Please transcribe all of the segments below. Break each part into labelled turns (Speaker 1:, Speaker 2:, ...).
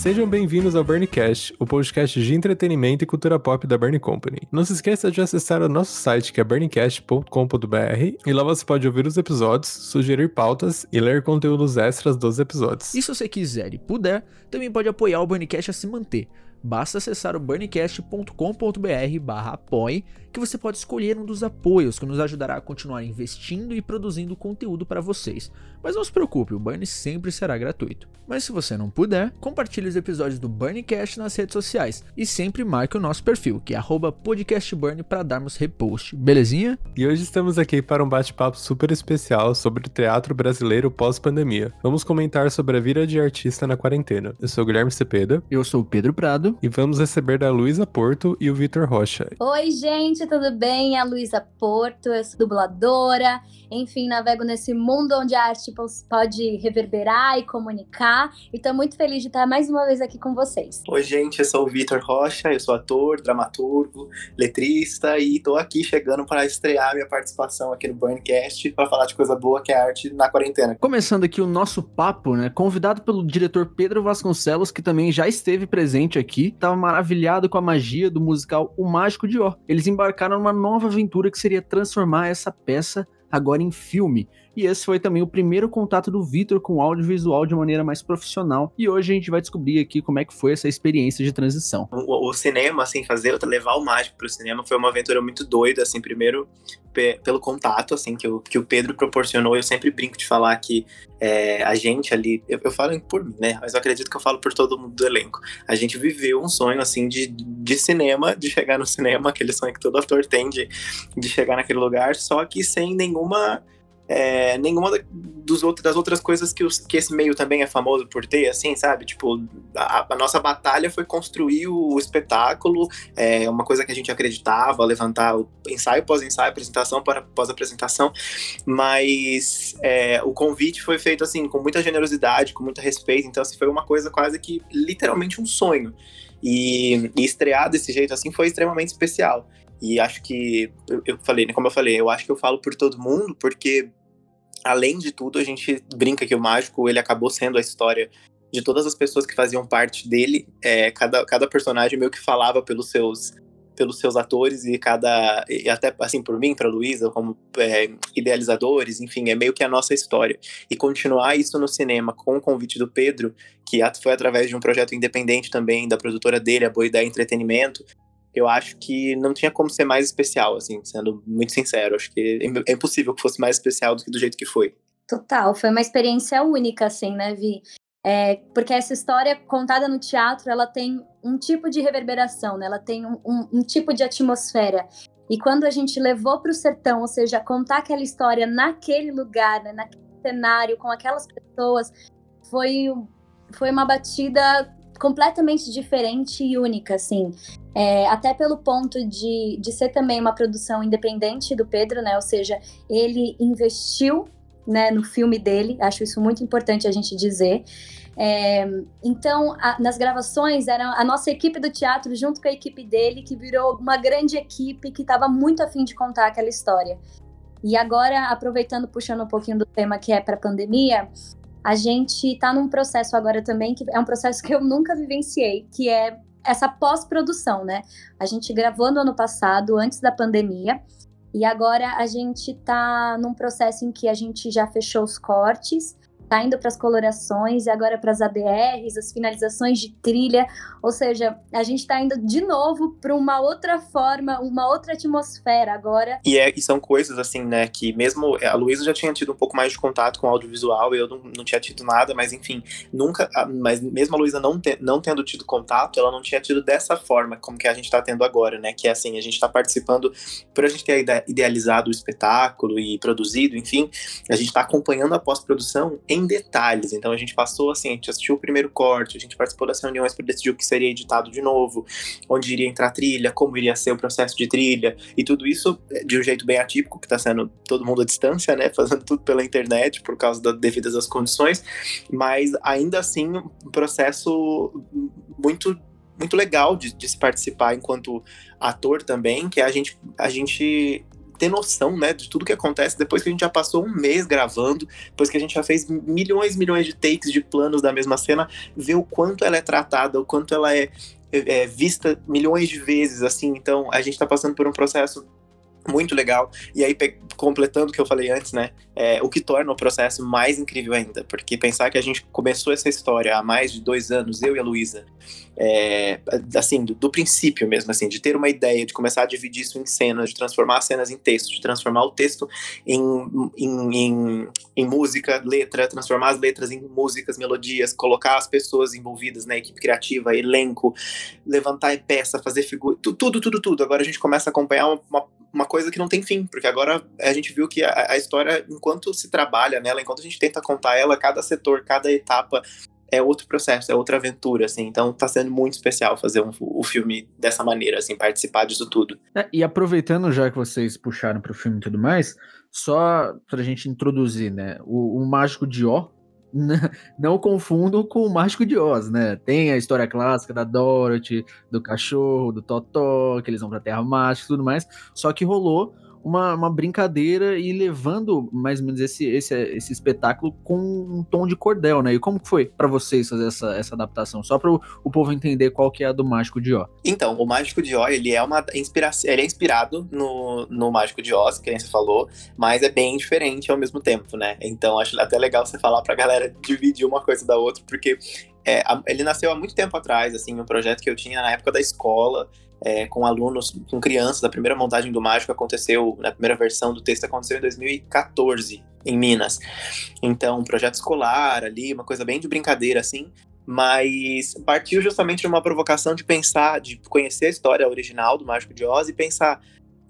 Speaker 1: Sejam bem-vindos ao Burncast, o podcast de entretenimento e cultura pop da Burn Company. Não se esqueça de acessar o nosso site que é burncast.com.br e lá você pode ouvir os episódios, sugerir pautas e ler conteúdos extras dos episódios.
Speaker 2: E se você quiser e puder, também pode apoiar o Burncast a se manter. Basta acessar o burncast.com.br barra apoie que você pode escolher um dos apoios que nos ajudará a continuar investindo e produzindo conteúdo para vocês. Mas não se preocupe, o Burn sempre será gratuito. Mas se você não puder, compartilhe os episódios do Burncast nas redes sociais e sempre marque o nosso perfil, que é podcastburn para darmos repost, belezinha?
Speaker 1: E hoje estamos aqui para um bate-papo super especial sobre o teatro brasileiro pós-pandemia. Vamos comentar sobre a vida de artista na quarentena. Eu sou o Guilherme Cepeda.
Speaker 2: Eu sou o Pedro Prado.
Speaker 1: E vamos receber da Luísa Porto e o Vitor Rocha.
Speaker 3: Oi, gente! gente, tudo bem? A Luísa Porto, eu sou dubladora, enfim, navego nesse mundo onde a arte pode reverberar e comunicar, e tô muito feliz de estar mais uma vez aqui com vocês.
Speaker 4: Oi, gente, eu sou o Vitor Rocha, eu sou ator, dramaturgo, letrista, e tô aqui chegando para estrear minha participação aqui no Burncast para falar de coisa boa que é a arte na quarentena.
Speaker 2: Começando aqui o nosso papo, né, convidado pelo diretor Pedro Vasconcelos, que também já esteve presente aqui, tava maravilhado com a magia do musical O Mágico de Ó. Eles embarcaram numa nova aventura que seria transformar essa peça agora em filme. E esse foi também o primeiro contato do Vitor com o audiovisual de maneira mais profissional. E hoje a gente vai descobrir aqui como é que foi essa experiência de transição.
Speaker 4: O, o cinema, assim, fazer, levar o mágico para o cinema foi uma aventura muito doida, assim, primeiro pelo contato, assim, que o, que o Pedro proporcionou. Eu sempre brinco de falar que é, a gente ali, eu, eu, falo por mim, né? Mas eu acredito que eu falo por todo mundo do elenco. A gente viveu um sonho, assim, de, de cinema, de chegar no cinema, aquele sonho que todo ator tem de, de chegar naquele lugar, só que sem nenhuma é, nenhuma dos outros, das outras coisas que, os, que esse meio também é famoso por ter, assim, sabe? Tipo, a, a nossa batalha foi construir o espetáculo, é uma coisa que a gente acreditava, levantar o ensaio pós-ensaio, apresentação pós-apresentação, mas é, o convite foi feito, assim, com muita generosidade, com muito respeito, então, assim, foi uma coisa quase que literalmente um sonho. E, e estrear desse jeito, assim, foi extremamente especial. E acho que, eu, eu falei, né, como eu falei, eu acho que eu falo por todo mundo, porque além de tudo, a gente brinca que o mágico ele acabou sendo a história de todas as pessoas que faziam parte dele. É, cada, cada personagem meio que falava pelos seus pelos seus atores e cada e até assim por mim, para Luísa, como é, idealizadores, enfim, é meio que a nossa história. E continuar isso no cinema com o convite do Pedro, que foi através de um projeto independente também da produtora dele, a Boa Ideia Entretenimento, eu acho que não tinha como ser mais especial, assim, sendo muito sincero. Acho que é impossível que fosse mais especial do que do jeito que foi.
Speaker 3: Total, foi uma experiência única, assim, né, Vi? É, porque essa história contada no teatro, ela tem um tipo de reverberação, né? Ela tem um, um, um tipo de atmosfera. E quando a gente levou para o sertão, ou seja, contar aquela história naquele lugar, né, naquele cenário, com aquelas pessoas, foi, foi uma batida completamente diferente e única, assim. É, até pelo ponto de, de ser também uma produção independente do Pedro, né? Ou seja, ele investiu né, no filme dele, acho isso muito importante a gente dizer. É, então, a, nas gravações, era a nossa equipe do teatro junto com a equipe dele, que virou uma grande equipe que estava muito afim de contar aquela história. E agora, aproveitando, puxando um pouquinho do tema que é para a pandemia, a gente está num processo agora também, que é um processo que eu nunca vivenciei, que é essa pós-produção, né? A gente gravou no ano passado, antes da pandemia, e agora a gente está num processo em que a gente já fechou os cortes, tá indo para as colorações e agora para as ADRs, as finalizações de trilha, ou seja, a gente está indo de novo para uma outra forma, uma outra atmosfera agora.
Speaker 4: E, é, e são coisas assim, né, que mesmo a Luísa já tinha tido um pouco mais de contato com audiovisual, eu não, não tinha tido nada, mas enfim, nunca, mas mesmo a Luísa não, te, não tendo tido contato, ela não tinha tido dessa forma como que a gente está tendo agora, né, que é assim, a gente está participando, por a gente ter idealizado o espetáculo e produzido, enfim, a gente está acompanhando a pós-produção em em detalhes. Então a gente passou assim, a gente assistiu o primeiro corte, a gente participou das reuniões para decidir o que seria editado de novo, onde iria entrar trilha, como iria ser o processo de trilha, e tudo isso de um jeito bem atípico, que está sendo todo mundo à distância, né? Fazendo tudo pela internet por causa das devidas às condições, mas ainda assim um processo muito muito legal de, de se participar enquanto ator também, que é a gente, a gente ter noção, né, de tudo que acontece depois que a gente já passou um mês gravando, depois que a gente já fez milhões e milhões de takes de planos da mesma cena, ver o quanto ela é tratada, o quanto ela é, é, é vista milhões de vezes, assim. Então, a gente tá passando por um processo muito legal. E aí, completando o que eu falei antes, né? É, o que torna o processo mais incrível ainda. Porque pensar que a gente começou essa história há mais de dois anos, eu e a Luísa, é, assim, do, do, princípio mesmo, assim, de ter uma ideia, de começar a dividir isso em cenas, de transformar as cenas em texto, de transformar o texto em, em, em, em música, letra, transformar as letras em músicas, melodias, colocar as pessoas envolvidas na equipe criativa, elenco, levantar peça, fazer figura, tudo, tudo, tudo. Agora a gente começa a acompanhar uma, uma coisa que não tem fim, porque agora a gente viu que a, a, história, enquanto se trabalha nela, enquanto a gente tenta contar ela, cada setor, cada etapa é outro processo, é outra aventura, assim. Então tá sendo muito especial fazer um, o filme dessa maneira, assim, participar disso tudo.
Speaker 2: É, e aproveitando já que vocês puxaram pro filme e tudo mais, só pra gente introduzir, né, o, o Mágico de Ó, não confundo com o Mágico de Oz, né? Tem a história clássica da Dorothy, do cachorro, do Totó, que eles vão pra Terra Mágica e tudo mais. Só que rolou uma, uma brincadeira e levando mais ou menos esse, esse, esse espetáculo com um tom de cordel, né? E como foi para vocês fazer essa, essa adaptação? Só para o povo entender qual que é a do Mágico de Oz.
Speaker 4: Então, o Mágico de Oz, ele é uma inspiração, ele é inspirado no, no Mágico de Oz, que você falou, mas é bem diferente ao mesmo tempo, né? Então, acho até legal você falar pra galera dividir uma coisa da outra, porque é, ele nasceu há muito tempo atrás, assim, um projeto que eu tinha na época da escola, é, com alunos, com crianças. A primeira montagem do Mágico aconteceu, na primeira versão do texto aconteceu em 2014, em Minas. Então, um projeto escolar ali, uma coisa bem de brincadeira, assim. Mas partiu justamente de uma provocação de pensar, de conhecer a história original do Mágico de Oz e pensar,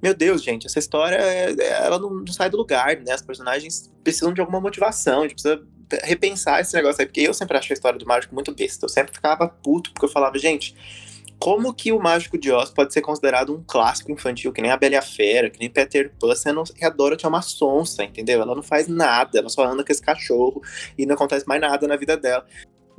Speaker 4: meu Deus, gente, essa história, é, é, ela não sai do lugar, né? As personagens precisam de alguma motivação, a gente precisa repensar esse negócio aí, porque eu sempre achei a história do Mágico muito besta. Eu sempre ficava puto, porque eu falava, gente, como que o Mágico de Oz pode ser considerado um clássico infantil, que nem a Bela e a Fera, que nem Peter Pan, sendo que a Dorothy é uma sonsa, entendeu? Ela não faz nada, ela só anda com esse cachorro e não acontece mais nada na vida dela.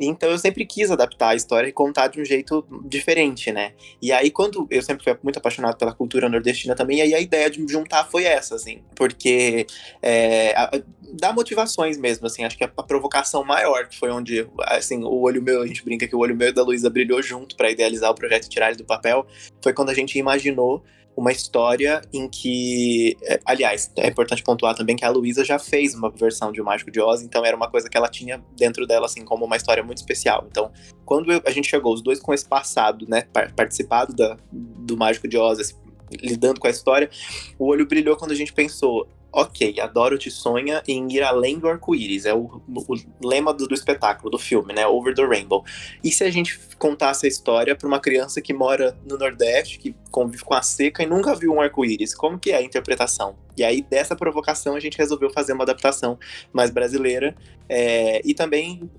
Speaker 4: Então eu sempre quis adaptar a história e contar de um jeito diferente, né? E aí, quando eu sempre fui muito apaixonado pela cultura nordestina também, aí a ideia de juntar foi essa, assim, porque é, a, dá motivações mesmo, assim, acho que a, a, provocação maior, que foi onde, assim, o olho meu, a gente brinca que o olho meu e da Luísa brilhou junto para idealizar o projeto e tirar ele do papel, foi quando a gente imaginou uma história em que. É, aliás, é importante pontuar também que a Luísa já fez uma versão de O Mágico de Oz, então era uma coisa que ela tinha dentro dela, assim, como uma história muito especial. Então, quando a gente chegou, os dois com esse passado, né, participado da, do Mágico de Oz, lidando com a história, o olho brilhou quando a gente pensou: ok, a Dorothy sonha em ir além do arco-íris. É o, o lema do, do, espetáculo, do filme, né? Over the Rainbow. E se a gente contasse a história para uma criança que mora no Nordeste, que convive com a seca e nunca viu um arco-íris? Como que é a interpretação? E aí, dessa provocação, a gente resolveu fazer uma adaptação mais brasileira. É, e também,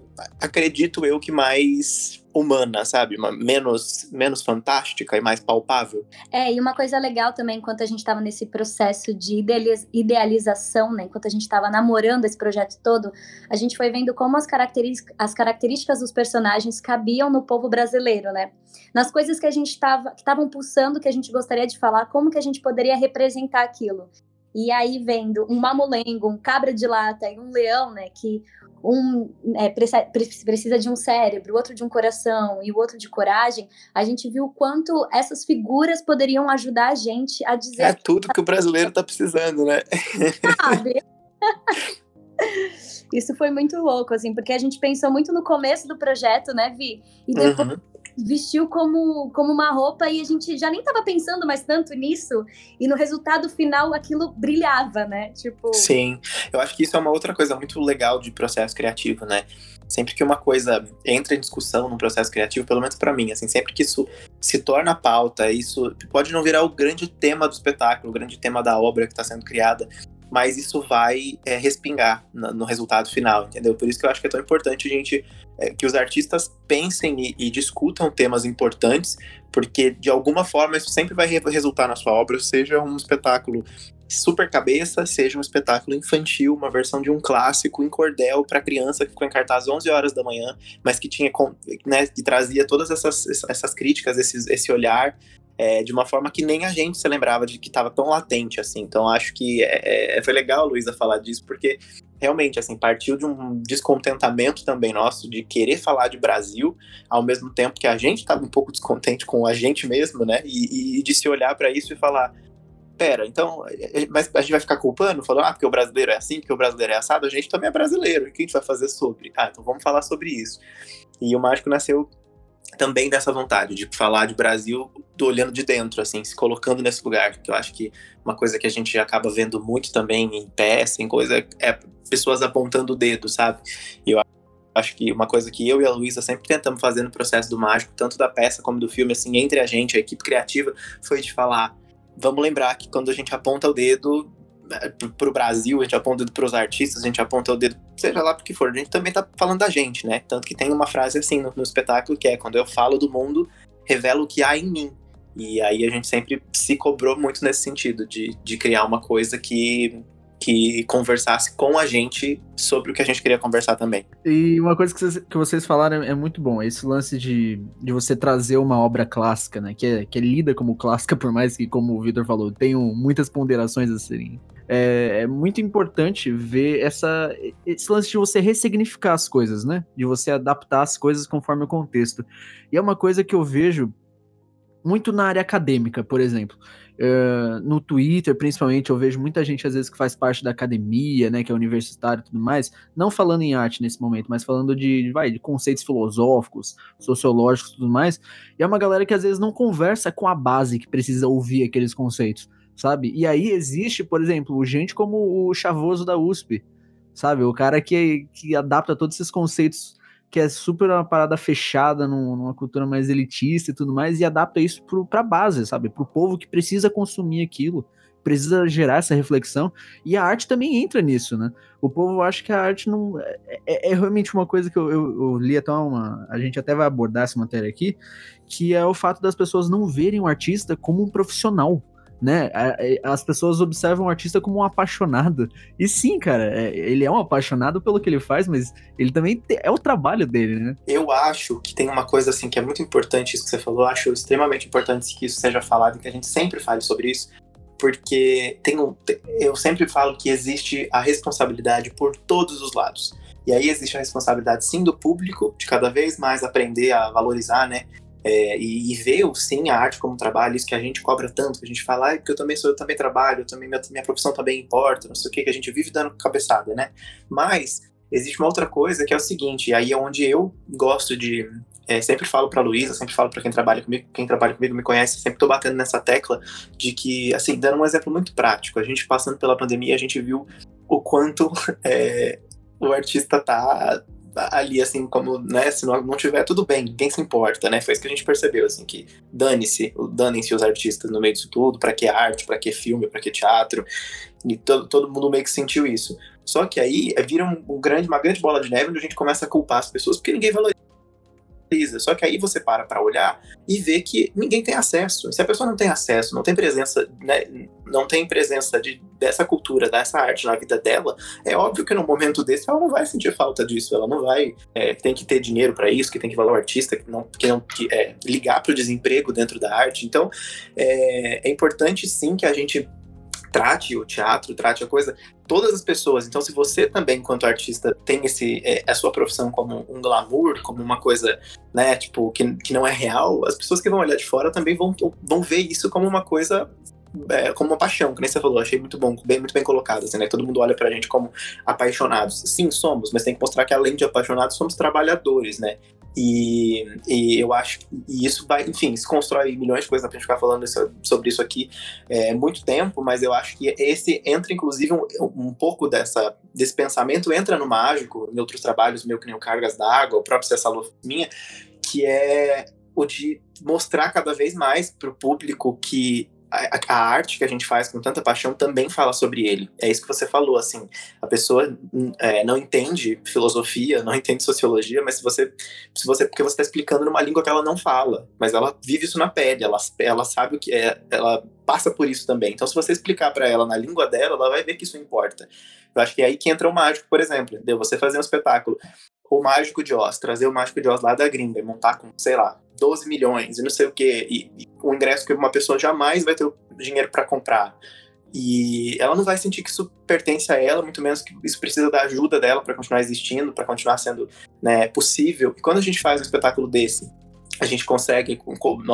Speaker 4: acredito eu, que mais humana, sabe? Uma, menos, menos fantástica e mais palpável.
Speaker 3: É, e uma coisa legal também, enquanto a gente estava nesse processo de idealização, né? Enquanto a gente estava namorando esse projeto todo, a gente foi vendo como as, características, as características dos personagens cabiam no povo brasileiro, né? Nas coisas que a gente estava, que estavam pulsando, que a gente gostaria de falar, como que a gente poderia representar aquilo. E aí vendo um mamulengo, um cabra de lata e um leão, né? Que um é, precisa de um cérebro, o outro de um coração e o outro de coragem, a gente viu o quanto essas figuras poderiam ajudar a gente a dizer.
Speaker 4: É tudo que o brasileiro está precisando, né? Sabe?
Speaker 3: Isso foi muito louco, assim, porque a gente pensou muito no começo do projeto, né, Vi? E depois uhum vestiu como, como uma roupa e a gente já nem estava pensando mais tanto nisso. E no resultado final aquilo brilhava, né? Tipo.
Speaker 4: Sim, eu acho que isso é uma outra coisa muito legal de processo criativo, né? Sempre que uma coisa entra em discussão num processo criativo, pelo menos para mim, assim, sempre que isso se torna pauta, isso pode não virar o grande tema do espetáculo, o grande tema da obra que está sendo criada, mas isso vai é, respingar no, no, resultado final, entendeu? Por isso que eu acho que é tão importante a gente é, que os artistas pensem e, e, discutam temas importantes, porque de alguma forma isso sempre vai resultar na sua obra, seja um espetáculo super cabeça seja um espetáculo infantil, uma versão de um clássico em cordel para criança que ficou em cartaz às 11 horas da manhã, mas que tinha, né, que trazia todas essas, essas críticas, esses, esse olhar é, de uma forma que nem a gente se lembrava de que estava tão latente assim. Então acho que é, é, foi legal, Luísa, falar disso, porque realmente assim partiu de um descontentamento também nosso de querer falar de Brasil, ao mesmo tempo que a gente estava um pouco descontente com a gente mesmo, né? E, e de se olhar para isso e falar pera, então, é, é, mas a gente vai ficar culpando, falando, ah, porque o brasileiro é assim, porque o brasileiro é assado, a gente também é brasileiro, o que a gente vai fazer sobre? Ah, então vamos falar sobre isso. E o Mágico nasceu também dessa vontade de falar de Brasil do olhando de dentro, assim, se colocando nesse lugar, que eu acho que uma coisa que a gente acaba vendo muito também em peça, em coisa, é pessoas apontando o dedo, sabe? E eu acho que uma coisa que eu e a Luísa sempre tentamos fazer no processo do mágico, tanto da peça como do filme, assim, entre a gente, a equipe criativa, foi de falar, vamos lembrar que quando a gente aponta o dedo, para o Brasil, a gente aponta o dedo para os artistas, a gente aponta o dedo, seja lá para que for, a gente também tá falando da gente, né? Tanto que tem uma frase assim no, no espetáculo que é: quando eu falo do mundo, revelo o que há em mim. E aí a gente sempre se cobrou muito nesse sentido, de, de criar uma coisa que, que conversasse com a gente sobre o que a gente queria conversar também.
Speaker 2: E uma coisa que vocês, que vocês falaram é muito bom, esse lance de, de você trazer uma obra clássica, né, que é, que é lida como clássica, por mais que, como o Vitor falou, tenham muitas ponderações a serem é, é, muito importante ver essa, esse lance de você ressignificar as coisas, né? De você adaptar as coisas conforme o contexto. E é uma coisa que eu vejo muito na área acadêmica, por exemplo. Uh, no Twitter, principalmente, eu vejo muita gente, às vezes, que faz parte da academia, né, que é universitário e tudo mais, não falando em arte nesse momento, mas falando de, vai, de conceitos filosóficos, sociológicos e tudo mais, e é uma galera que, às vezes, não conversa com a base que precisa ouvir aqueles conceitos sabe? E aí existe, por exemplo, gente como o Chavoso da USP, sabe? O cara que, que adapta todos esses conceitos que é super uma parada fechada numa cultura mais elitista e tudo mais, e adapta isso pro, pra base, sabe? Pro povo que precisa consumir aquilo, precisa gerar essa reflexão, e a arte também entra nisso, né? O povo acha que a arte não. É, é, é realmente uma coisa que eu, eu, eu, li até uma. A gente até vai abordar essa matéria aqui, que é o fato das pessoas não verem o artista como um profissional, né? As pessoas observam o artista como um apaixonado. E sim, cara, é, ele é um apaixonado pelo que ele faz, mas ele também é o trabalho dele, né?
Speaker 4: Eu acho que tem uma coisa assim que é muito importante isso que você falou, eu acho extremamente importante que isso seja falado e que a gente sempre fale sobre isso, porque tem um, eu sempre falo que existe a responsabilidade por todos os lados. E aí existe a responsabilidade sim do público de cada vez mais aprender a valorizar, né, é, e, e, ver sim a arte como trabalho, isso que a gente cobra tanto, que a gente fala, ah, porque eu também sou, eu também trabalho, eu também, minha, minha profissão também importa, não sei o que, que a gente vive dando cabeçada, né? Mas existe uma outra coisa que é o seguinte, aí é onde eu gosto de. É, sempre falo para Luísa, sempre falo para quem trabalha comigo, quem trabalha comigo me conhece, sempre tô batendo nessa tecla de que, assim, dando um exemplo muito prático, a gente passando pela pandemia, a gente viu o quanto é, o artista tá ali, assim, como, né, se não, não tiver, tudo bem, ninguém se importa, né? Foi isso que a gente percebeu, assim, que dane-se, danem-se os artistas no meio disso tudo, para que arte, para que filme, para que teatro, e todo, todo mundo meio que sentiu isso. Só que aí é, vira um, um grande, uma grande bola de neve onde a gente começa a culpar as pessoas porque ninguém valoriza só que aí você para para olhar e vê que ninguém tem acesso. Se a pessoa não tem acesso, não tem presença, né, não tem presença de, dessa cultura, dessa arte na vida dela, é óbvio que no momento desse ela não vai sentir falta disso. Ela não vai. É, tem que ter dinheiro para isso, que tem que valer o artista, que não, que não que, é, ligar para o desemprego dentro da arte. Então, é, é importante sim que a gente trate o teatro, trate a coisa, todas as pessoas. Então, se você também, enquanto artista, tem esse, é, a sua profissão como um glamour, como uma coisa, né, tipo, que, que não é real, as pessoas que vão olhar de fora também vão, vão ver isso como uma coisa é, como uma paixão, que nem você falou, achei muito bom, bem, muito bem colocado, assim, né? Todo mundo olha pra gente como apaixonados. Sim, somos, mas tem que mostrar que além de apaixonados, somos trabalhadores, né? E, e, eu acho que isso vai, enfim, se constrói milhões de coisas pra gente ficar falando isso, sobre isso aqui é muito tempo, mas eu acho que esse entra, inclusive, um, um, pouco dessa, desse pensamento entra no mágico, em outros trabalhos, meu que nem o Cargas d'Água, o próprio Cessa Minha, que é o de mostrar cada vez mais para o público que a, a, arte que a gente faz com tanta paixão também fala sobre ele. É isso que você falou, assim, a pessoa é, não entende filosofia, não entende sociologia, mas se você, se você porque você está explicando numa língua que ela não fala, mas ela vive isso na pele, ela, ela sabe o que é, ela passa por isso também. Então, se você explicar para ela na língua dela, ela vai ver que isso importa. Eu acho que é aí que entra o mágico, por exemplo, entendeu? Você fazer um espetáculo, o Mágico de Oz, trazer o Mágico de Oz lá da gringa e montar com, sei lá, 12 milhões e não sei o quê, e, e o ingresso que uma pessoa jamais vai ter o dinheiro para comprar. E ela não vai sentir que isso pertence a ela, muito menos que isso precisa da ajuda dela para continuar existindo, para continuar sendo né, possível. E quando a gente faz um espetáculo desse, a gente consegue,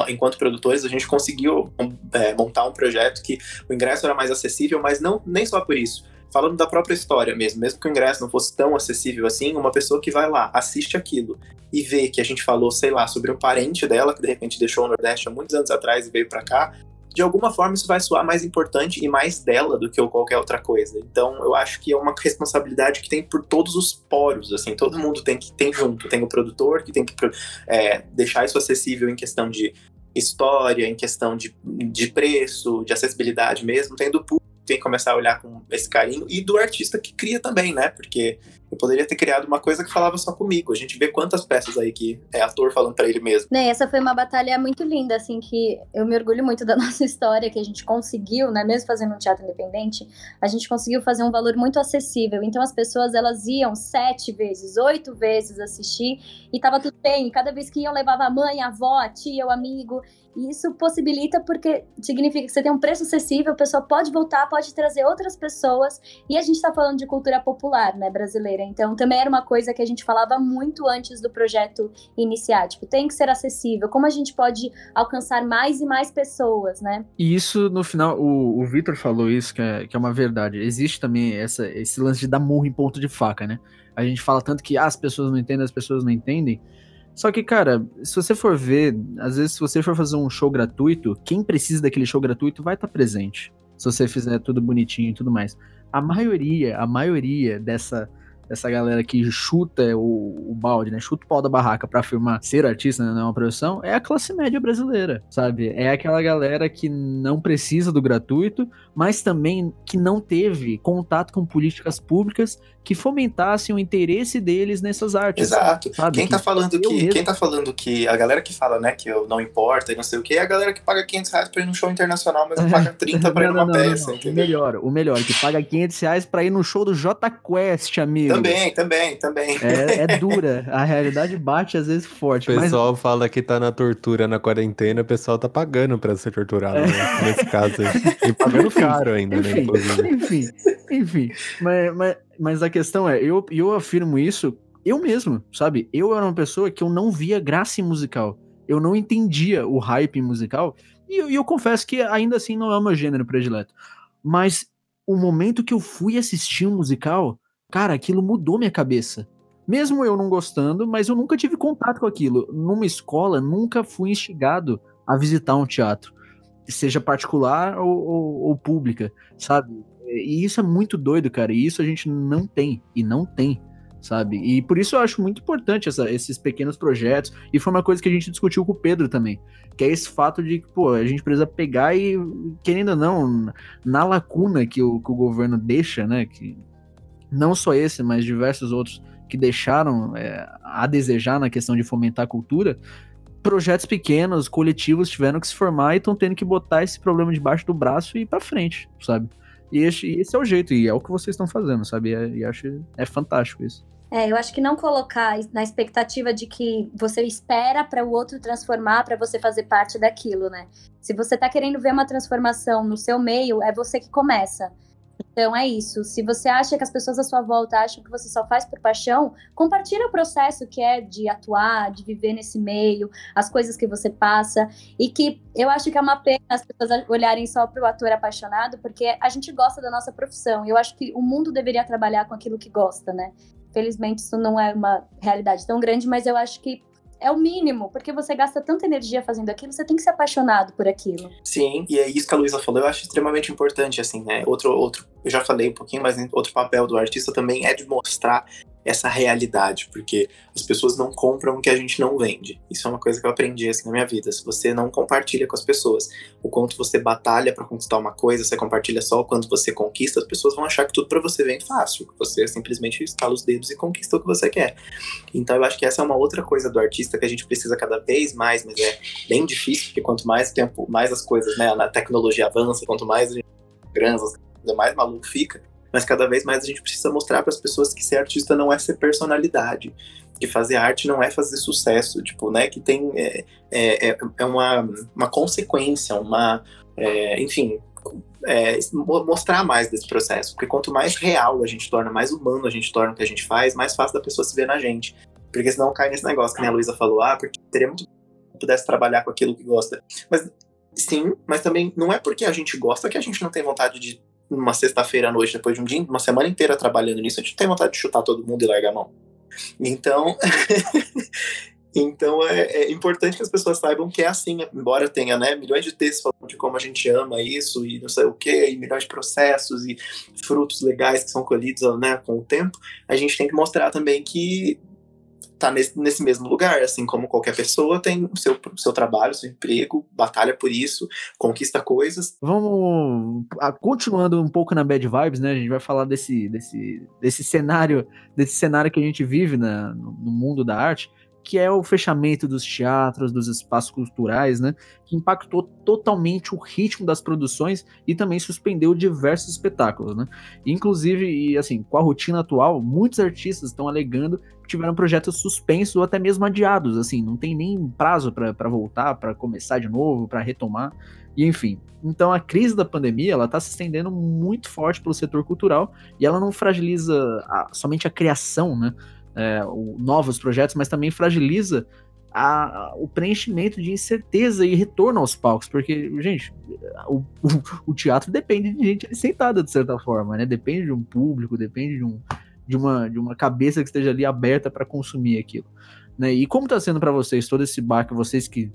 Speaker 4: enquanto produtores, a gente conseguiu é, montar um projeto que o ingresso era mais acessível, mas não nem só por isso falando da própria história mesmo, mesmo que o ingresso não fosse tão acessível assim, uma pessoa que vai lá, assiste aquilo e vê que a gente falou, sei lá, sobre um parente dela que de repente deixou o Nordeste há muitos anos atrás e veio para cá, de alguma forma isso vai soar mais importante e mais dela do que qualquer outra coisa. Então eu acho que é uma responsabilidade que tem por todos os poros, assim, todo mundo tem que tem junto, tem o produtor que tem que é, deixar isso acessível em questão de história, em questão de, de preço, de acessibilidade mesmo, tem do público tem que começar a olhar com esse carinho e do artista que cria também, né? Porque eu poderia ter criado uma coisa que falava só comigo. A gente vê quantas peças aí que é ator falando para ele mesmo.
Speaker 3: Né, essa foi uma batalha muito linda, assim, que eu me orgulho muito da nossa história, que a gente conseguiu, né, mesmo fazendo um teatro independente, a gente conseguiu fazer um valor muito acessível. Então as pessoas, elas iam sete vezes, oito vezes assistir e tava tudo bem. Cada vez que iam, levava a mãe, a avó, a tia, o amigo. E isso possibilita porque significa que você tem um preço acessível, a pessoa pode voltar, pode trazer outras pessoas. E a gente está falando de cultura popular, né, brasileira. Então também era uma coisa que a gente falava muito antes do projeto iniciar. Tipo, tem que ser acessível. Como a gente pode alcançar mais e mais pessoas, né?
Speaker 2: E isso, no final, o, o Vitor falou isso, que é, que é uma verdade. Existe também essa, esse lance de dar murro em ponto de faca, né? A gente fala tanto que ah, as pessoas não entendem, as pessoas não entendem. Só que, cara, se você for ver, às vezes, se você for fazer um show gratuito, quem precisa daquele show gratuito vai estar tá presente. Se você fizer tudo bonitinho e tudo mais. A maioria, a maioria dessa essa galera que chuta o, o, balde, né? Chuta o pau da barraca para afirmar ser artista, né? não é uma profissão, é a classe média brasileira, sabe? É aquela galera que não precisa do gratuito, mas também que não teve contato com políticas públicas que fomentassem o interesse deles nessas artes.
Speaker 4: Exato. Sabe? Quem tá falando que, quem tá falando que a galera que fala, né, que eu não importa e não sei o que, é a galera que paga 500 reais pra ir num show internacional, mas não paga 30 pra ir numa não, peça, não,
Speaker 2: O melhor, o melhor, que paga 500 reais pra ir no show do J Quest, amigo.
Speaker 4: Também, também, também.
Speaker 2: É, é dura. A realidade bate às vezes forte.
Speaker 1: O pessoal mas... fala que tá na tortura na quarentena, o pessoal tá pagando pra ser torturado, é. né? nesse caso. E pagando caro ainda, né?
Speaker 2: Inclusive. Enfim, enfim. Mas, mas, mas a questão é, eu, eu afirmo isso eu mesmo, sabe? Eu era uma pessoa que eu não via graça em musical. Eu não entendia o hype musical. E eu, eu confesso que ainda assim não é o meu gênero predileto. Mas o momento que eu fui assistir um musical, cara, aquilo mudou minha cabeça. Mesmo eu não gostando, mas eu nunca tive contato com aquilo. Numa escola, nunca fui instigado a visitar um teatro, seja particular ou, ou, ou pública, sabe? E isso é muito doido, cara. E isso a gente não tem. E não tem, sabe? E por isso eu acho muito importante essa, esses pequenos projetos. E foi uma coisa que a gente discutiu com o Pedro também. Que é esse fato de que, pô, a gente precisa pegar e, querendo ou não, na lacuna que o, que o governo deixa, né? Que não só esse, mas diversos outros que deixaram é, a desejar na questão de fomentar a cultura, projetos pequenos, coletivos tiveram que se formar e estão tendo que botar esse problema debaixo do braço e ir para frente, sabe? E esse, esse, é o jeito, e é o que vocês estão fazendo, sabe? E, e acho é fantástico isso.
Speaker 3: É, eu acho que não colocar na expectativa de que você espera para o outro transformar para você fazer parte daquilo, né? Se você está querendo ver uma transformação no seu meio, é você que começa. Então é isso. Se você acha que as pessoas à sua volta acham que você só faz por paixão, compartilha o processo que é de atuar, de viver nesse meio, as coisas que você passa. E que eu acho que é uma pena as pessoas olharem só para o ator apaixonado, porque a gente gosta da nossa profissão. Eu acho que o mundo deveria trabalhar com aquilo que gosta, né? Felizmente isso não é uma realidade tão grande, mas eu acho que é o mínimo, porque você gasta tanta energia fazendo aquilo, você tem que ser apaixonado por aquilo.
Speaker 4: Sim, e é isso que a Luísa falou, eu acho extremamente importante, assim, né? Outro, outro, eu já falei um pouquinho, mas outro papel do artista também é de mostrar essa realidade, porque as pessoas não compram o que a gente não vende. Isso é uma coisa que eu aprendi assim na minha vida. Se você não compartilha com as pessoas o quanto você batalha para conquistar uma coisa, você compartilha só o quanto você conquista, as pessoas vão achar que tudo para você vem fácil, que você simplesmente estala os dedos e conquista o que você quer. Então eu acho que essa é uma outra coisa do artista que a gente precisa cada vez mais, mas é bem difícil, porque quanto mais tempo, mais as coisas, né, a tecnologia avança, quanto mais a gente mais maluco fica, mas cada vez mais a gente precisa mostrar para as pessoas que ser artista não é ser personalidade, que fazer arte não é fazer sucesso, tipo, né, que tem é, é, é, é uma, uma consequência, uma, é, enfim, é, mostrar mais desse processo, porque quanto mais real a gente torna, mais humano a gente torna o que a gente faz, mais fácil da pessoa se ver na gente, porque senão cai nesse negócio que a Luísa falou, ah, porque teria muito pudesse trabalhar com aquilo que gosta, mas sim, mas também não é porque a gente gosta que a gente não tem vontade de numa sexta-feira à noite, depois de um dia, uma semana inteira trabalhando nisso, a gente tem vontade de chutar todo mundo e largar a mão. Então, então é, é, importante que as pessoas saibam que é assim, embora tenha né, milhões de textos falando de como a gente ama isso e não sei o que, e milhões de processos e frutos legais que são colhidos né, com o tempo, a gente tem que mostrar também que tá nesse, nesse mesmo lugar, assim como qualquer pessoa tem o seu, seu trabalho, seu emprego, batalha por isso, conquista coisas.
Speaker 2: Vamos, continuando um pouco na Bad Vibes, né, a gente vai falar desse, desse, desse cenário, desse cenário que a gente vive na, no mundo da arte, que é o fechamento dos teatros, dos espaços culturais, né, que impactou totalmente o ritmo das produções e também suspendeu diversos espetáculos, né. Inclusive, e assim, com a rotina atual, muitos artistas estão alegando que tiveram projetos suspensos ou até mesmo adiados, assim, não tem nem prazo para voltar, para começar de novo, para retomar, e enfim. Então a crise da pandemia, ela está se estendendo muito forte pelo setor cultural e ela não fragiliza a, somente a criação, né, é, o, novos projetos, mas também fragiliza a, o preenchimento de incerteza e retorno aos palcos, porque, gente, o, o, o, teatro depende de gente sentada, de certa forma, né? Depende de um público, depende de, um, de, uma, de uma cabeça que esteja ali aberta para consumir aquilo. Né? E como está sendo para vocês todo esse baque, vocês que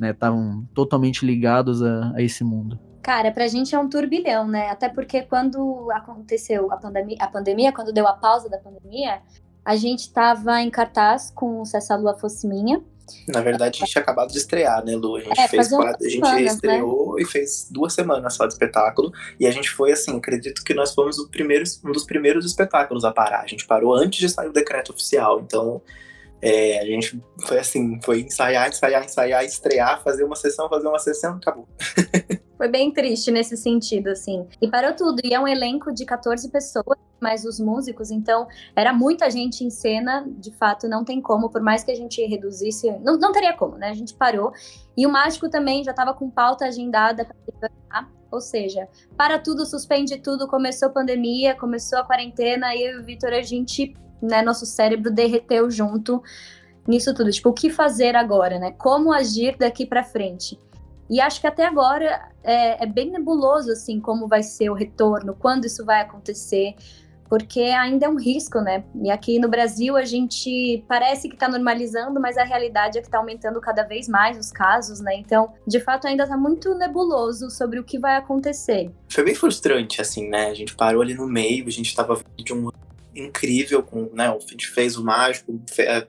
Speaker 2: estavam né, totalmente ligados a, a esse mundo?
Speaker 3: Cara, pra gente é um turbilhão, né? Até porque quando aconteceu a pandemia, a pandemia, quando deu a pausa da pandemia, a gente estava em cartaz com Se Essa Lua Fosse Minha.
Speaker 4: Na verdade, a gente tinha acabado de estrear, né, Lu? A gente, é, fez quatro, a gente semanas, né? estreou né? e fez duas semanas só de espetáculo. E a gente foi assim, acredito que nós fomos primeiro, um dos primeiros espetáculos a parar. A gente parou antes de sair o decreto oficial. Então, é, a gente foi assim, foi ensaiar, ensaiar, ensaiar, estrear, fazer uma sessão, fazer uma sessão, acabou.
Speaker 3: Foi bem triste nesse sentido, assim. E parou tudo. E é um elenco de 14 pessoas, mais os músicos, então era muita gente em cena, de fato não tem como, por mais que a gente reduzisse, não, não teria como, né? A gente parou. E o Mágico também já estava com pauta agendada para ou seja, para tudo, suspende tudo, começou a pandemia, começou a quarentena, e eu e o Vitor, a gente, né, nosso cérebro derreteu junto nisso tudo. Tipo, o que fazer agora, né? Como agir daqui para frente? E acho que até agora é, é, bem nebuloso, assim, como vai ser o retorno, quando isso vai acontecer, porque ainda é um risco, né? E aqui no Brasil a gente parece que está normalizando, mas a realidade é que está aumentando cada vez mais os casos, né? Então, de fato, ainda está muito nebuloso sobre o que vai acontecer.
Speaker 4: Foi bem frustrante, assim, né? A gente parou ali no meio, a gente estava de um incrível com, né, a gente fez o Mágico,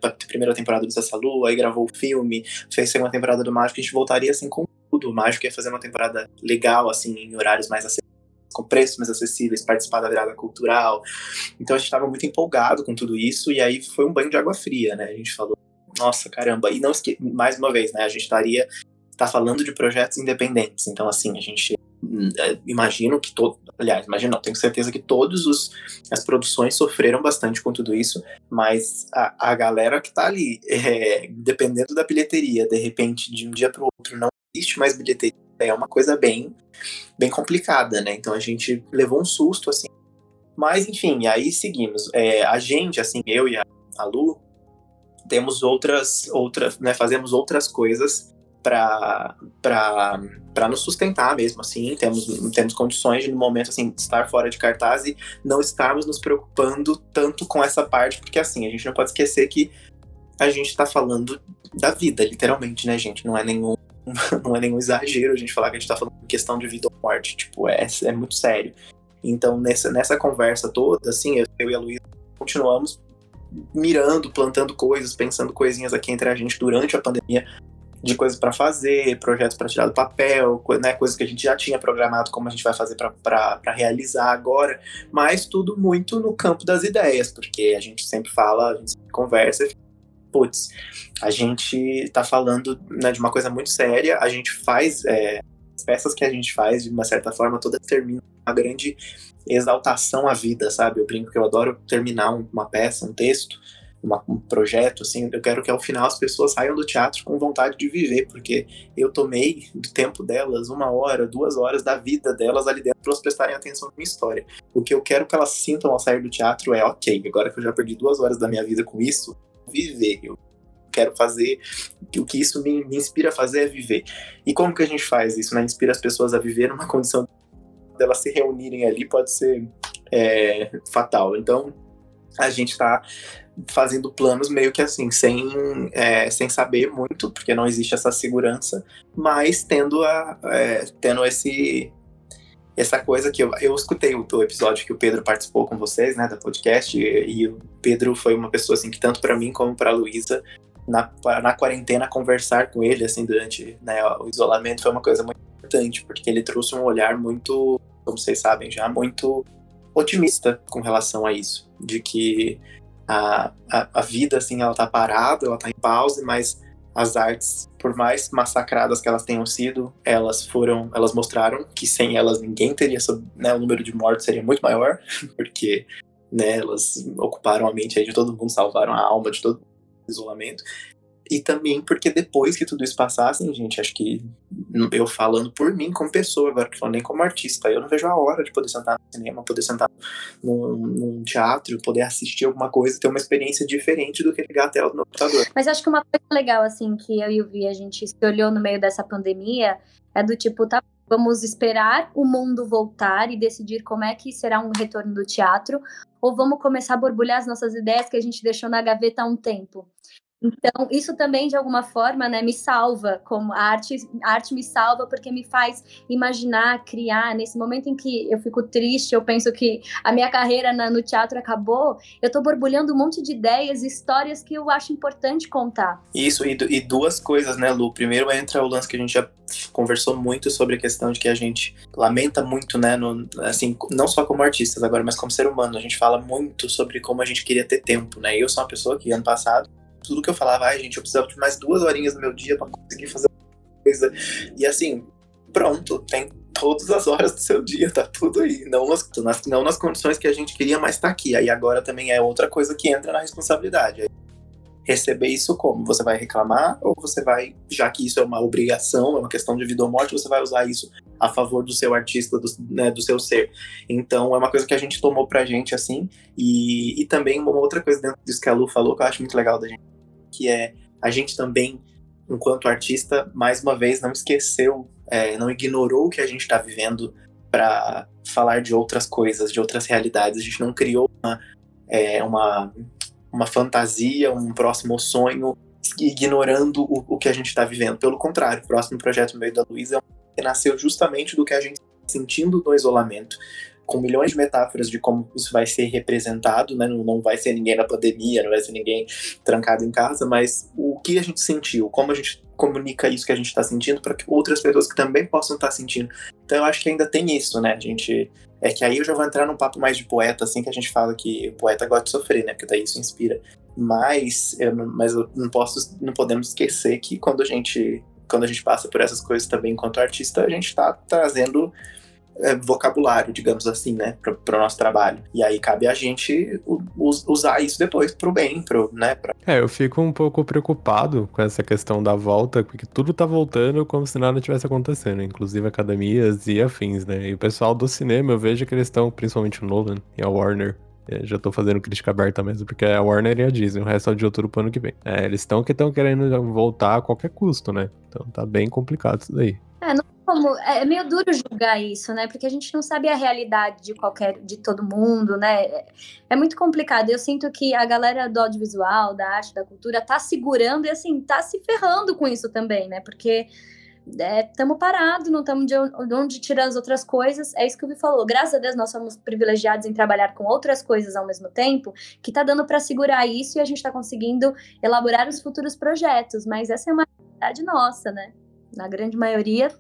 Speaker 4: a primeira temporada do Zessa Lua, aí gravou o filme, fez a segunda temporada do Mágico, a gente voltaria assim com tudo. O Mágico ia fazer uma temporada legal, assim, em horários mais acessíveis, com preços mais acessíveis, participar da virada cultural. Então a gente estava muito empolgado com tudo isso, e aí foi um banho de água fria, né? A gente falou, nossa, caramba. E não esque... mais uma vez, né? A gente estaria tá falando de projetos independentes. Então, assim, a gente imagino que todo, aliás, imagino não, tenho certeza que todos os as produções sofreram bastante com tudo isso, mas a, a galera que tá ali, é, dependendo da bilheteria, de repente, de um dia para outro, não existe mais bilheteria, é uma coisa bem, bem complicada, né? Então a gente levou um susto, assim. Mas, enfim, aí seguimos. É, a gente, assim, eu e a, a Lu, temos outras, outras, né, fazemos outras coisas para nos sustentar mesmo, assim, temos, temos condições de, no momento, assim, estar fora de cartaz e não estarmos nos preocupando tanto com essa parte, porque, assim, a gente não pode esquecer que a gente está falando da vida, literalmente, né, gente? Não é nenhum, não é nenhum exagero a gente falar que a gente está falando de questão de vida ou morte, tipo, é, é muito sério. Então, nessa, nessa conversa toda, assim, eu, eu e a Luísa continuamos mirando, plantando coisas, pensando coisinhas aqui entre a gente durante a pandemia, de coisas para fazer, projetos para tirar do papel, né, coisas que a gente já tinha programado, como a gente vai fazer para realizar agora, mas tudo muito no campo das ideias, porque a gente sempre fala, a gente sempre conversa, putz, a gente tá falando né, de uma coisa muito séria, a gente faz, é, as peças que a gente faz, de uma certa forma, todas terminam uma grande exaltação à vida, sabe? Eu brinco que eu adoro terminar uma peça, um texto, um projeto, assim, eu quero que ao final as pessoas saiam do teatro com vontade de viver, porque eu tomei do tempo delas uma hora, duas horas da vida delas ali dentro para elas prestarem atenção na minha história. O que eu quero que elas sintam ao sair do teatro é, ok, agora que eu já perdi duas horas da minha vida com isso, viver, eu quero fazer, o que isso me, me inspira a fazer é viver. E como que a gente faz isso, né? Inspira as pessoas a viver numa condição delas se reunirem ali pode ser é, fatal. Então, a gente está fazendo planos meio que assim, sem, é, sem saber muito, porque não existe essa segurança, mas tendo, a, é, tendo esse, essa coisa que eu, eu escutei o, o, episódio que o Pedro participou com vocês, né, da podcast, e, e o Pedro foi uma pessoa assim que tanto para mim como para Luísa na, na quarentena conversar com ele assim durante né, o isolamento foi uma coisa muito importante, porque ele trouxe um olhar muito, como vocês sabem já, muito otimista com relação a isso, de que a, a, a vida, assim, ela tá parada, ela tá em pause, mas as artes, por mais massacradas que elas tenham sido, elas foram, elas mostraram que sem elas ninguém teria, né, o número de mortos seria muito maior, porque, né, elas ocuparam a mente de todo mundo, salvaram a alma de todo mundo isolamento e também porque depois que tudo isso passasse, gente, acho que eu falando por mim como pessoa, agora que falando nem como artista, eu não vejo a hora de poder sentar no cinema, poder sentar num, num teatro, poder assistir alguma coisa, ter uma experiência diferente do que ligar a tela do computador.
Speaker 3: Mas acho que uma coisa legal, assim, que eu e o Vi, a gente se olhou no meio dessa pandemia, é do tipo, tá, vamos esperar o mundo voltar e decidir como é que será um retorno do teatro, ou vamos começar a borbulhar as nossas ideias que a gente deixou na gaveta há um tempo. Então, isso também, de alguma forma, né, me salva, como a arte, a arte me salva porque me faz imaginar, criar. Nesse momento em que eu fico triste, eu penso que a minha carreira na, no teatro acabou, eu tô borbulhando um monte de ideias, histórias que eu acho importante contar.
Speaker 4: Isso, e, e duas coisas, né, Lu? Primeiro entra o lance que a gente já conversou muito sobre a questão de que a gente lamenta muito, né, no, assim, não só como artistas agora, mas como ser humano. A gente fala muito sobre como a gente queria ter tempo, né? Eu sou uma pessoa que ano passado tudo que eu falava, ai, gente, eu precisava de mais duas horinhas no meu dia para conseguir fazer coisa. E assim, pronto, tem todas as horas do seu dia, tá tudo aí. Não nas, não nas condições que a gente queria, mas tá aqui. Aí agora também é outra coisa que entra na responsabilidade. Aí, receber isso como? Você vai reclamar ou você vai, já que isso é uma obrigação, é uma questão de vida ou morte, você vai usar isso a favor do seu artista, do, né, do seu ser. Então é uma coisa que a gente tomou pra gente assim. E, e também uma outra coisa dentro disso que a Lu falou que eu acho muito legal da gente que é a gente também, enquanto artista, mais uma vez não esqueceu, é, não ignorou o que a gente está vivendo para falar de outras coisas, de outras realidades. A gente não criou uma, é, uma, uma fantasia, um próximo sonho, ignorando o, o que a gente está vivendo. Pelo contrário, o próximo projeto meio da Luísa é nasceu justamente do que a gente está sentindo no isolamento, com milhões de metáforas de como isso vai ser representado, né? Não, não vai ser ninguém na pandemia, não vai ser ninguém trancado em casa, mas o que a gente sentiu, como a gente comunica isso que a gente está sentindo para que outras pessoas que também possam estar tá sentindo. Então eu acho que ainda tem isso, né? A gente é que aí eu já vou entrar num papo mais de poeta, assim que a gente fala que o poeta gosta de sofrer, né? Porque daí isso inspira. Mas eu, mas eu não posso, não podemos esquecer que quando a gente quando a gente passa por essas coisas também enquanto artista, a gente está trazendo é, vocabulário, digamos assim, né, para o nosso trabalho. E aí cabe a gente usar isso depois pro bem, pro, né? Pra...
Speaker 1: É, eu fico um pouco preocupado com essa questão da volta, porque tudo tá voltando como se nada tivesse acontecendo, inclusive academias e afins, né? E o pessoal do cinema, eu vejo que eles estão, principalmente o Nolan e a Warner, é, já tô fazendo crítica aberta mesmo, porque é a Warner e a Disney, o resto é de outubro pro ano que vem. É, eles estão que estão querendo voltar a qualquer custo, né? Então tá bem complicado isso daí.
Speaker 3: É, não como é, é meio duro julgar isso, né? Porque a gente não sabe a realidade de qualquer de todo mundo, né? É, é muito complicado. Eu sinto que a galera do audiovisual, da arte, da cultura tá segurando e assim, tá se ferrando com isso também, né? Porque estamos é, parados, não estamos de onde tirar as outras coisas. É isso que o Vi falou. Graças a Deus, nós somos privilegiados em trabalhar com outras coisas ao mesmo tempo, que está dando para segurar isso e a gente está conseguindo elaborar os futuros projetos. Mas essa é uma realidade nossa, né? Na grande maioria,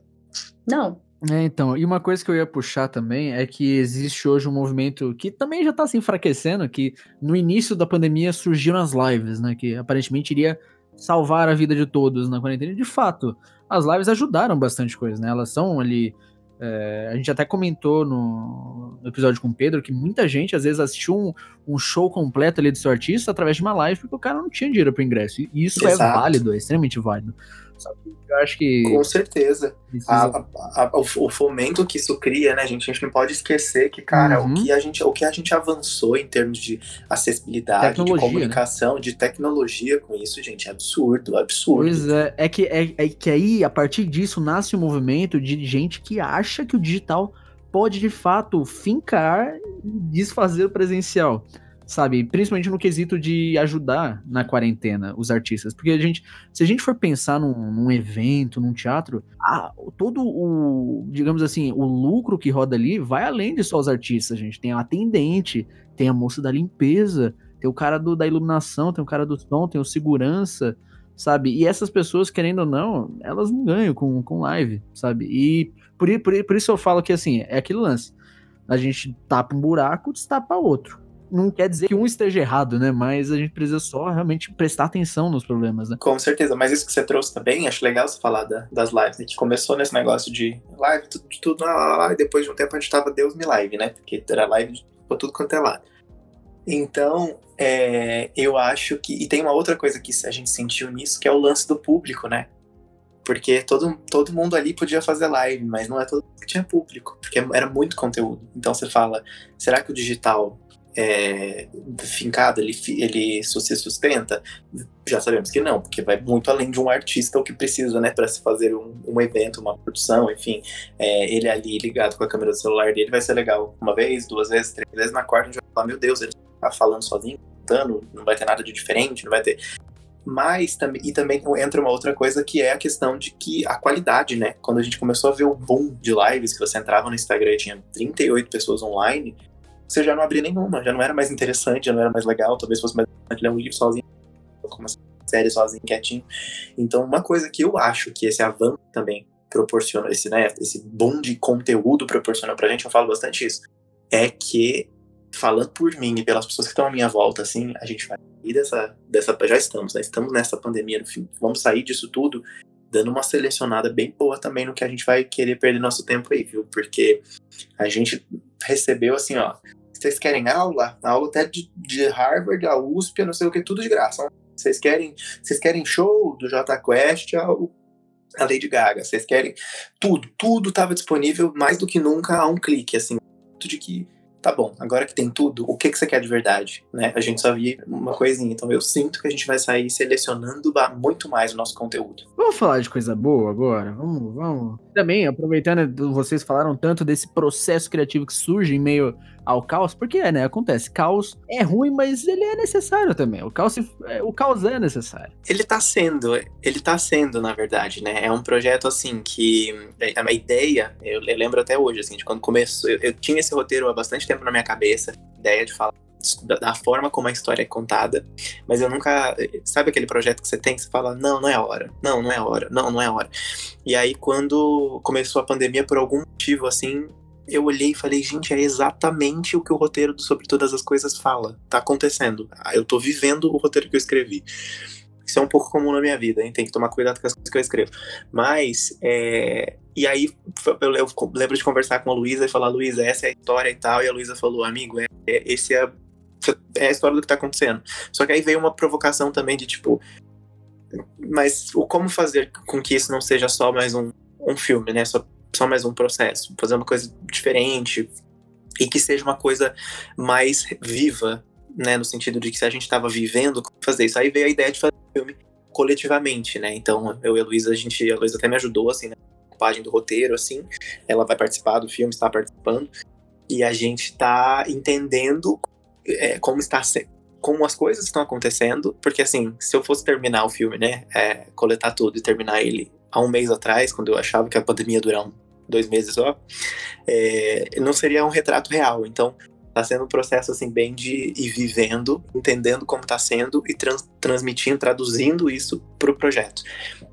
Speaker 3: não.
Speaker 2: É, então, e uma coisa que eu ia puxar também é que existe hoje um movimento que também já está se enfraquecendo, que no início da pandemia surgiram as lives, né? Que aparentemente iria salvar a vida de todos na quarentena. De fato, as lives ajudaram bastante coisa, né? Elas são ali. É, a gente até comentou no, no, episódio com o Pedro que muita gente às vezes assistiu um, um, show completo ali do seu artista através de uma live porque o cara não tinha dinheiro para ingresso. E isso é Exato. é válido, é extremamente válido. Que eu acho que.
Speaker 4: Com certeza. A, a, a, o fomento que isso cria, né, gente? A gente não pode esquecer que, cara, uhum. o, que a gente, o que a gente avançou em termos de acessibilidade, tecnologia, de né? comunicação, né? de tecnologia com isso, gente, é absurdo, absurdo.
Speaker 2: Pois é, é que, é, é que aí, a partir disso, nasce um movimento de gente que acha que o digital pode de fato fincar e desfazer o presencial sabe? Principalmente no quesito de ajudar na quarentena os artistas. Porque a gente, se a gente for pensar num, num evento, num teatro, a, todo o, digamos assim, o lucro que roda ali vai além de só os artistas, gente. Tem a atendente, tem a moça da limpeza, tem o cara do, da iluminação, tem o cara do som, tem o segurança, sabe? E essas pessoas, querendo ou não, elas não ganham com, com live, sabe? E por, por, por isso eu falo que, assim, é aquele lance. A gente tapa um buraco, destapa outro não quer dizer que um esteja errado, né? Mas a gente precisa só realmente prestar atenção nos problemas, né?
Speaker 4: Com certeza, mas isso que você trouxe também, acho legal você falar da, das lives, né? Que começou nesse negócio de live, tudo, tudo lá, lá, lá, e depois de um tempo a gente tava Deus me live, né? Porque era live por tudo quanto é lado. Então, é, eu acho que. E tem uma outra coisa que a gente sentiu nisso, que é o lance do público, né? Porque todo, todo mundo ali podia fazer live, mas não é todo mundo que tinha público, porque era muito conteúdo. Então você fala, será que o digital é, fincado, ele, ele se sustenta? Já sabemos que não, porque vai muito além de um artista o que precisa, né, para se fazer um, um, evento, uma produção, enfim. É, ele ali ligado com a câmera do celular dele vai ser legal uma vez, duas vezes, três vezes. Na quarta a gente vai falar: meu Deus, ele tá falando sozinho, cantando, não vai ter nada de diferente, não vai ter. Mas também, e também entra uma outra coisa que é a questão de que a qualidade, né? Quando a gente começou a ver o boom de lives, que você entrava no Instagram e tinha 38 pessoas online, você já não abria nenhuma, já não era mais interessante, já não era mais legal, talvez fosse mais interessante ler um livro sozinho, uma série sozinho, quietinho. Então, uma coisa que eu acho que esse avanço também proporciona, esse, né, esse boom de conteúdo proporciona pra gente, eu falo bastante isso, é que, falando por mim e pelas pessoas que estão à minha volta, assim, a gente vai sair dessa, dessa já estamos, né, estamos nessa pandemia, no fim, vamos sair disso tudo dando uma selecionada bem boa também no que a gente vai querer perder nosso tempo aí, viu? Porque a gente recebeu assim, ó, vocês querem aula? Aula até de, de Harvard, a USP, não sei o que, tudo de graça. Vocês querem, vocês querem show do J Quest, a, a Lady Gaga. Vocês querem tudo, tudo estava disponível mais do que nunca a um clique, assim, de que tá bom, agora que tem tudo, o que, que você quer de verdade? Né? A gente só via uma coisinha, então eu sinto que a gente vai sair selecionando muito mais o nosso conteúdo.
Speaker 2: Vamos falar de coisa boa agora? Vamos, vamos. Também, aproveitando, vocês falaram tanto desse processo criativo que surge em meio ao caos, porque é, né? Acontece, caos é ruim, mas ele é necessário também. O caos, é, o caos é necessário.
Speaker 4: Ele tá sendo, ele tá sendo, na verdade, né? É um projeto assim que a ideia, eu, eu lembro até hoje, assim, de quando começou, eu, eu tinha esse roteiro há bastante tempo na minha cabeça, ideia de falar da, forma como a história é contada, mas eu nunca. Sabe aquele projeto que você tem que você fala, não, não é hora, não, não é hora, não, não é hora. E aí, quando começou a pandemia, por algum motivo, assim, eu olhei e falei, gente, é exatamente o que o roteiro do Sobre Todas as Coisas fala. Tá acontecendo. Ah, eu tô vivendo o roteiro que eu escrevi. Isso é um pouco comum na minha vida, hein? Tem que tomar cuidado com as coisas que eu escrevo. Mas, é... e aí eu lembro de conversar com a Luísa e falar, Luísa, essa é a história e tal. E a Luísa falou, amigo, é, é, esse é, é a história do que tá acontecendo. Só que aí veio uma provocação também de tipo, mas como fazer com que isso não seja só mais um, um filme, né? Só só mais um processo, fazer uma coisa diferente e que seja uma coisa mais viva, né, no sentido de que se a gente estava vivendo, fazer isso. Aí veio a ideia de fazer o filme coletivamente, né? Então, eu e a Luísa, a gente, a Luísa até me ajudou assim, na página do roteiro assim. Ela vai participar do filme, está participando. E a gente está entendendo é, como está como as coisas estão acontecendo, porque assim, se eu fosse terminar o filme, né, é, coletar tudo e terminar ele há um mês atrás, quando eu achava que a pandemia ia durar um, dois meses só, é, não seria um retrato real. Então, Tá sendo um processo assim bem de ir vivendo, entendendo como tá sendo e trans, transmitindo, traduzindo isso pro projeto.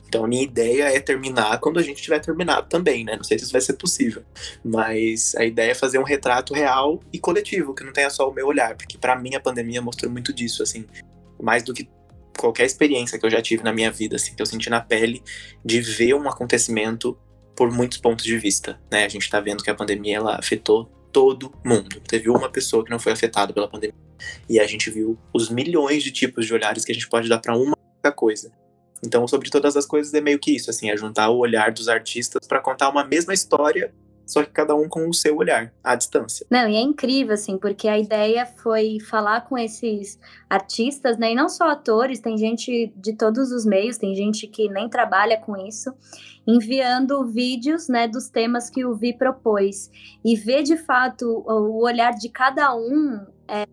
Speaker 4: Então a minha ideia é terminar quando a gente tiver terminado também, né? Não sei se isso vai ser possível, mas a ideia é fazer um retrato real e coletivo, que não tenha só o meu olhar, porque para mim a pandemia mostrou muito disso, assim, mais do que qualquer experiência que eu já tive na minha vida, assim, que eu senti na pele de ver um acontecimento por muitos pontos de vista, né? A gente tá vendo que a pandemia ela afetou todo mundo. Teve uma pessoa que não foi afetada pela pandemia. E a gente viu os milhões de tipos de olhares que a gente pode dar para uma coisa. Então, sobre todas as coisas, é meio que isso, assim, é juntar o olhar dos artistas para contar uma mesma história, só que cada um com o seu olhar, à distância.
Speaker 3: Não, e é incrível, assim, porque a ideia foi falar com esses artistas, né, e não só atores, tem gente de todos os meios, tem gente que nem trabalha com isso, enviando vídeos né, dos temas que o Vi propôs. E ver de fato o olhar de cada um é,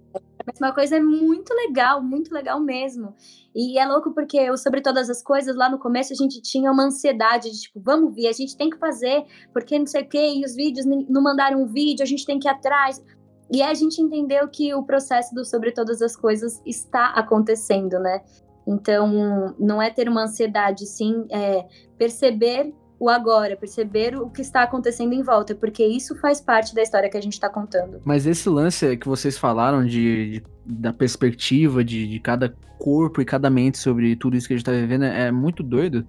Speaker 3: uma coisa é muito legal, muito legal mesmo. E é louco porque eu, sobre todas as coisas, lá no começo a gente tinha uma ansiedade de tipo, vamos ver, a gente tem que fazer, porque não sei o quê, e os vídeos não mandaram um vídeo, a gente tem que ir atrás. E a gente entendeu que o processo do sobre todas as coisas está acontecendo, né? Então, não é ter uma ansiedade, sim, é perceber o agora, perceber o que está acontecendo em volta, porque isso faz parte da história que a gente está contando.
Speaker 2: Mas esse lance que vocês falaram de, de da perspectiva de, de, cada corpo e cada mente sobre tudo isso que a gente está vivendo é muito doido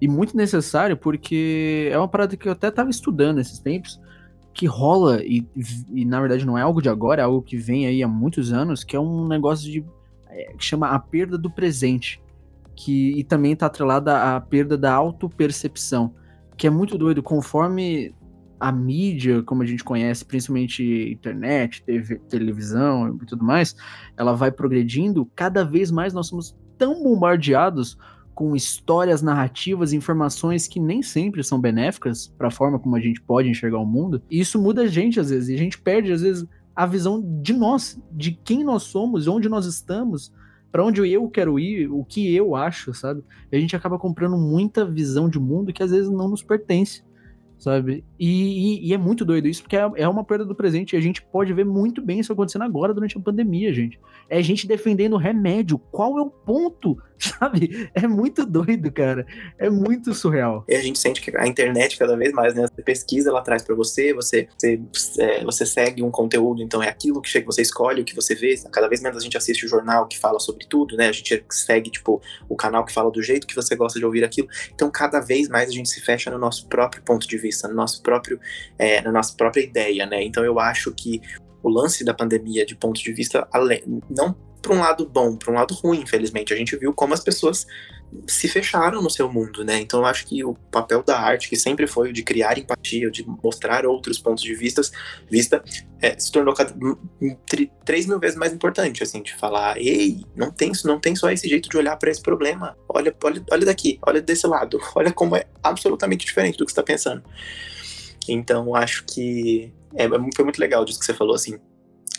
Speaker 2: e muito necessário, porque é uma parada que eu até estava estudando esses tempos, que rola, e, e na verdade não é algo de agora, é algo que vem aí há muitos anos, que é um negócio de é, que chama a perda do presente, que e também está atrelada à perda da autopercepção, que é muito doido, conforme a mídia, como a gente conhece, principalmente internet, TV, televisão e tudo mais, ela vai progredindo, cada vez mais nós somos tão bombardeados com histórias narrativas, informações que nem sempre são benéficas para a forma como a gente pode enxergar o mundo. E isso muda a gente às vezes, e a gente perde às vezes a visão de nós, de quem nós somos, onde nós estamos, para onde eu quero ir, o que eu acho, sabe? A gente acaba comprando muita visão de mundo que às vezes não nos pertence sabe? E, e, e, é muito doido isso, porque é, é, uma perda do presente. E a gente pode ver muito bem isso acontecendo agora durante a pandemia, gente. É gente defendendo remédio. Qual é o ponto? Sabe? É muito doido, cara. É muito surreal.
Speaker 4: E a gente sente que a internet, cada vez mais, né? Você pesquisa, ela traz para você, você, você, é, você segue um conteúdo, então é aquilo que você escolhe o que você vê. Cada vez menos a gente assiste o jornal que fala sobre tudo, né? A gente segue, tipo, o canal que fala do jeito que você gosta de ouvir aquilo. Então, cada vez mais a gente se fecha no nosso próprio ponto de vista, no nosso próprio, é, na nossa própria ideia, né? Então, eu acho que o lance da pandemia, de ponto de vista, não para um lado bom, para um lado ruim, infelizmente. A gente viu como as pessoas se fecharam no seu mundo, né? Então eu acho que o papel da arte, que sempre foi o de criar empatia, de mostrar outros pontos de vista, vista é, se tornou cada, três mil vezes mais importante, assim, de falar, ei, não tem, não tem só esse jeito de olhar para esse problema. Olha, olha, olha daqui, olha desse lado, olha como é absolutamente diferente do que está pensando. Então acho que é, foi muito legal disso que você falou, assim,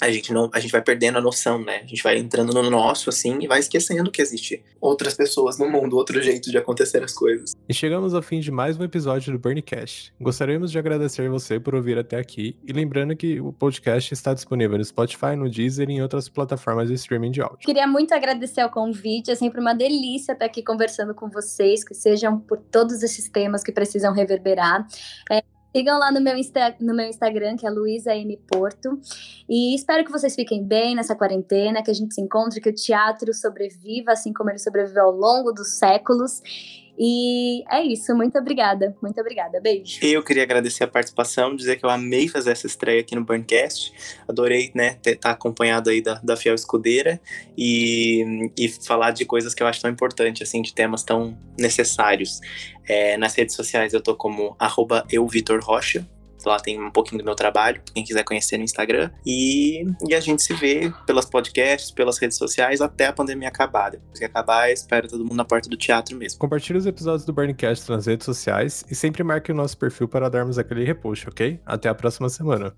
Speaker 4: a gente não a gente vai perdendo a noção, né? A gente vai entrando no nosso assim e vai esquecendo que existe outras pessoas no mundo, outro jeito de acontecer as coisas.
Speaker 1: E chegamos ao fim de mais um episódio do Burncast. Gostaríamos de agradecer você por ouvir até aqui e lembrando que o podcast está disponível no Spotify, no Deezer e em outras plataformas de streaming de áudio.
Speaker 3: Queria muito agradecer ao convite, é sempre uma delícia estar aqui conversando com vocês, que sejam por todos esses temas que precisam reverberar. É, Sigam lá no meu, Insta, no meu Instagram, que é Luísa M. Porto. E espero que vocês fiquem bem nessa quarentena, que a gente se encontre, que o teatro sobreviva, assim como ele sobreviveu ao longo dos séculos. E é isso, muito obrigada, muito obrigada, beijo.
Speaker 4: Eu queria agradecer a participação, dizer que eu amei fazer essa estreia aqui no Burncast, adorei, né, estar tá acompanhado aí da, da Fiel Escudeira e, e falar de coisas que eu acho tão importantes, assim, de temas tão necessários. É, nas redes sociais eu tô como arroba euvitorrocha, Lá tem um pouquinho do meu trabalho, quem quiser conhecer no Instagram. E, e a gente se vê pelas podcasts, pelas redes sociais, até a pandemia acabar. Depois que acabar, espero todo mundo na porta do teatro mesmo.
Speaker 1: Compartilhe os episódios do Burncast nas redes sociais e sempre marque o nosso perfil para darmos aquele repost, ok? Até a próxima semana.